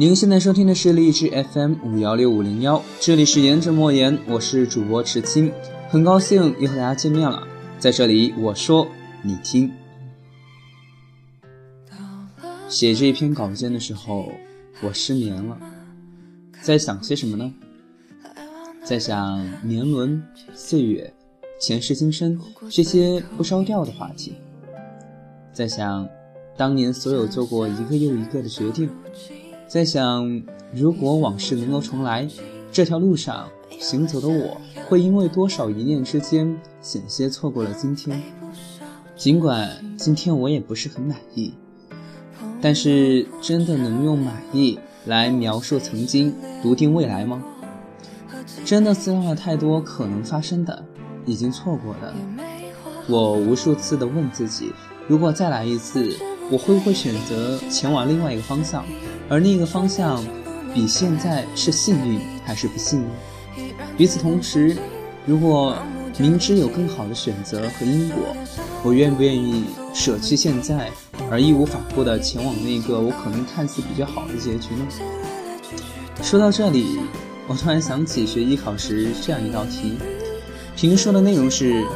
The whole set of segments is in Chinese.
您现在收听的是励志 FM 五幺六五零幺，这里是言者莫言，我是主播池青，很高兴又和大家见面了。在这里，我说你听。写这一篇稿件的时候，我失眠了，在想些什么呢？在想年轮、岁月、前世今生这些不着调的话题，在想当年所有做过一个又一个的决定。在想，如果往事能够重来，这条路上行走的我会因为多少一念之间，险些错过了今天。尽管今天我也不是很满意，但是真的能用满意来描述曾经，笃定未来吗？真的思量了太多可能发生的，已经错过的。我无数次的问自己，如果再来一次。我会不会选择前往另外一个方向？而那个方向比现在是幸运还是不幸呢？与此同时，如果明知有更好的选择和因果，我愿不愿意舍弃现在，而义无反顾地前往那个我可能看似比较好的结局呢？说到这里，我突然想起学艺考时这样一道题，评说的内容是：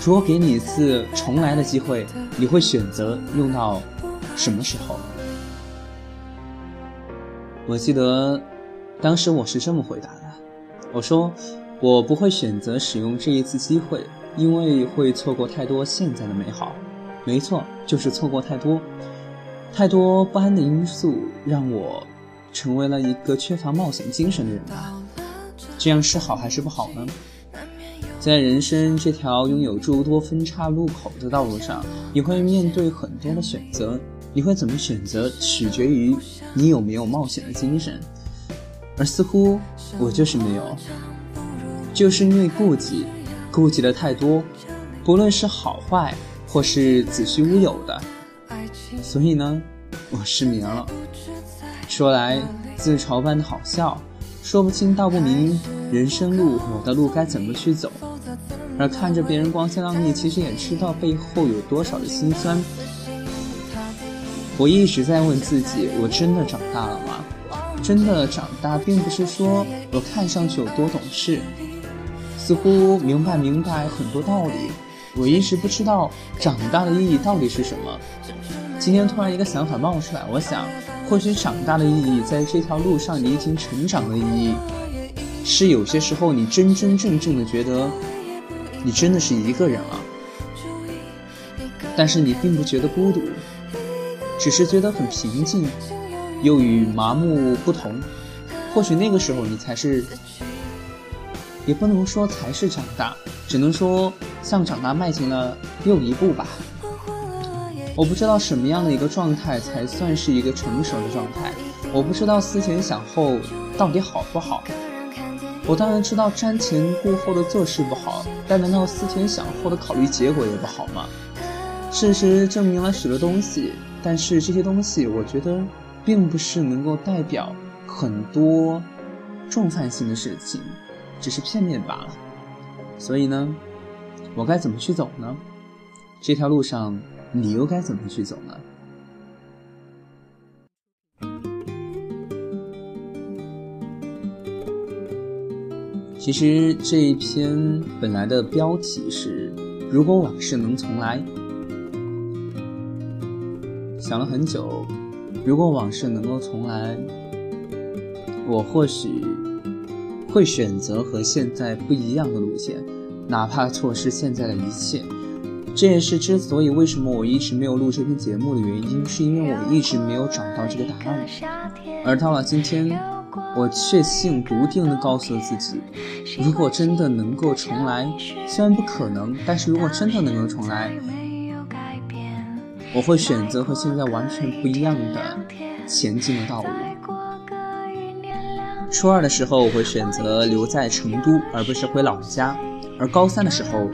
如果给你一次重来的机会，你会选择用到？什么时候？我记得当时我是这么回答的：我说我不会选择使用这一次机会，因为会错过太多现在的美好。没错，就是错过太多，太多不安的因素，让我成为了一个缺乏冒险精神的人吧。这样是好还是不好呢？在人生这条拥有诸多分岔路口的道路上，你会面对很多的选择。你会怎么选择，取决于你有没有冒险的精神，而似乎我就是没有，就是因为顾忌，顾忌的太多，不论是好坏或是子虚乌有的，所以呢，我失眠了。说来自嘲般的好笑，说不清道不明，人生路我的路该怎么去走？而看着别人光鲜亮丽，其实也知道背后有多少的辛酸。我一直在问自己：我真的长大了吗？真的长大，并不是说我看上去有多懂事，似乎明白明白很多道理。我一直不知道长大的意义到底是什么。今天突然一个想法冒出来，我想，或许长大的意义，在这条路上你已经成长的意义，是有些时候你真真正正的觉得，你真的是一个人了，但是你并不觉得孤独。只是觉得很平静，又与麻木不同。或许那个时候你才是，也不能说才是长大，只能说向长大迈进了又一步吧。我不知道什么样的一个状态才算是一个成熟的状态。我不知道思前想后到底好不好。我当然知道瞻前顾后的做事不好，但难道思前想后的考虑结果也不好吗？事实证明了许多东西。但是这些东西，我觉得并不是能够代表很多重犯性的事情，只是片面罢了。所以呢，我该怎么去走呢？这条路上，你又该怎么去走呢？其实这一篇本来的标题是“如果往事能重来”。想了很久，如果往事能够重来，我或许会选择和现在不一样的路线，哪怕错失现在的一切。这也是之所以为什么我一直没有录这篇节目的原因，是因为我一直没有找到这个答案。而到了今天，我确信笃定地告诉了自己，如果真的能够重来，虽然不可能，但是如果真的能够重来。我会选择和现在完全不一样的前进的道路。初二的时候，我会选择留在成都，而不是回老家；而高三的时候，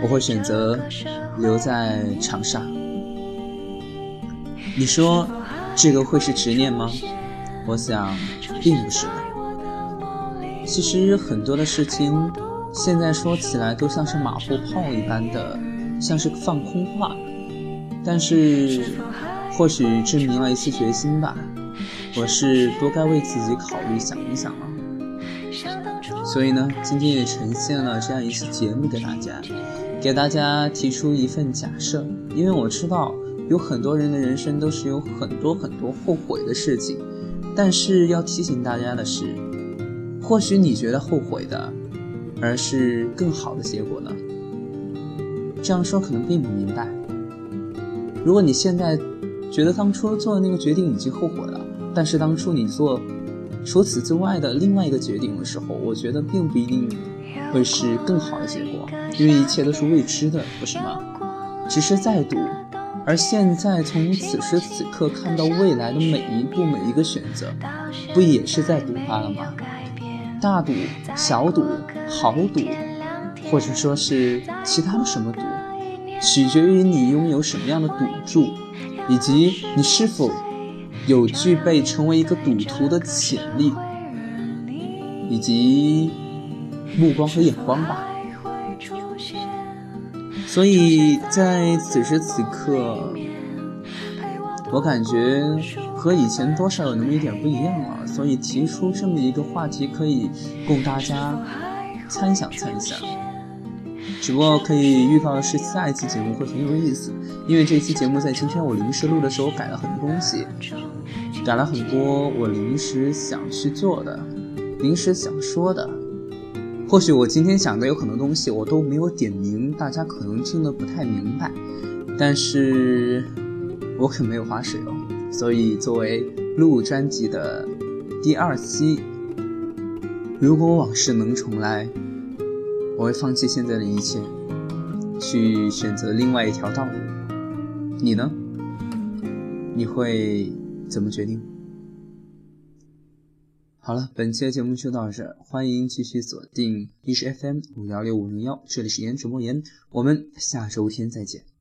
我会选择留在长沙。你说这个会是执念吗？我想，并不是的。其实很多的事情，现在说起来都像是马后炮一般的，像是放空话。但是，或许证明了一次决心吧。我是多该为自己考虑想一想了。所以呢，今天也呈现了这样一期节目给大家，给大家提出一份假设，因为我知道有很多人的人生都是有很多很多后悔的事情，但是要提醒大家的是，或许你觉得后悔的，而是更好的结果呢？这样说可能并不明白。如果你现在觉得当初做的那个决定已经后悔了，但是当初你做。除此之外的另外一个决定的时候，我觉得并不一定会是更好的结果，因为一切都是未知的，不是吗？只是在赌，而现在从此时此刻看到未来的每一步每一个选择，不也是在赌罢了吗？大赌、小赌、豪赌，或者说是其他的什么赌，取决于你拥有什么样的赌注，以及你是否。有具备成为一个赌徒的潜力，以及目光和眼光吧。所以在此时此刻，我感觉和以前多少有那么一点不一样了。所以提出这么一个话题，可以供大家参想参想。只不过可以预告的是，下一期节目会很有意思，因为这期节目在今天我临时录的时候改了很多东西，改了很多我临时想去做的、临时想说的。或许我今天想的有很多东西我都没有点名，大家可能听得不太明白，但是我可没有划水哦。所以作为录专辑的第二期，如果往事能重来。我会放弃现在的一切，去选择另外一条道路。你呢？你会怎么决定？好了，本期的节目就到这，欢迎继续锁定一是 FM 五幺六五零幺，这里是颜值莫言，我们下周天再见。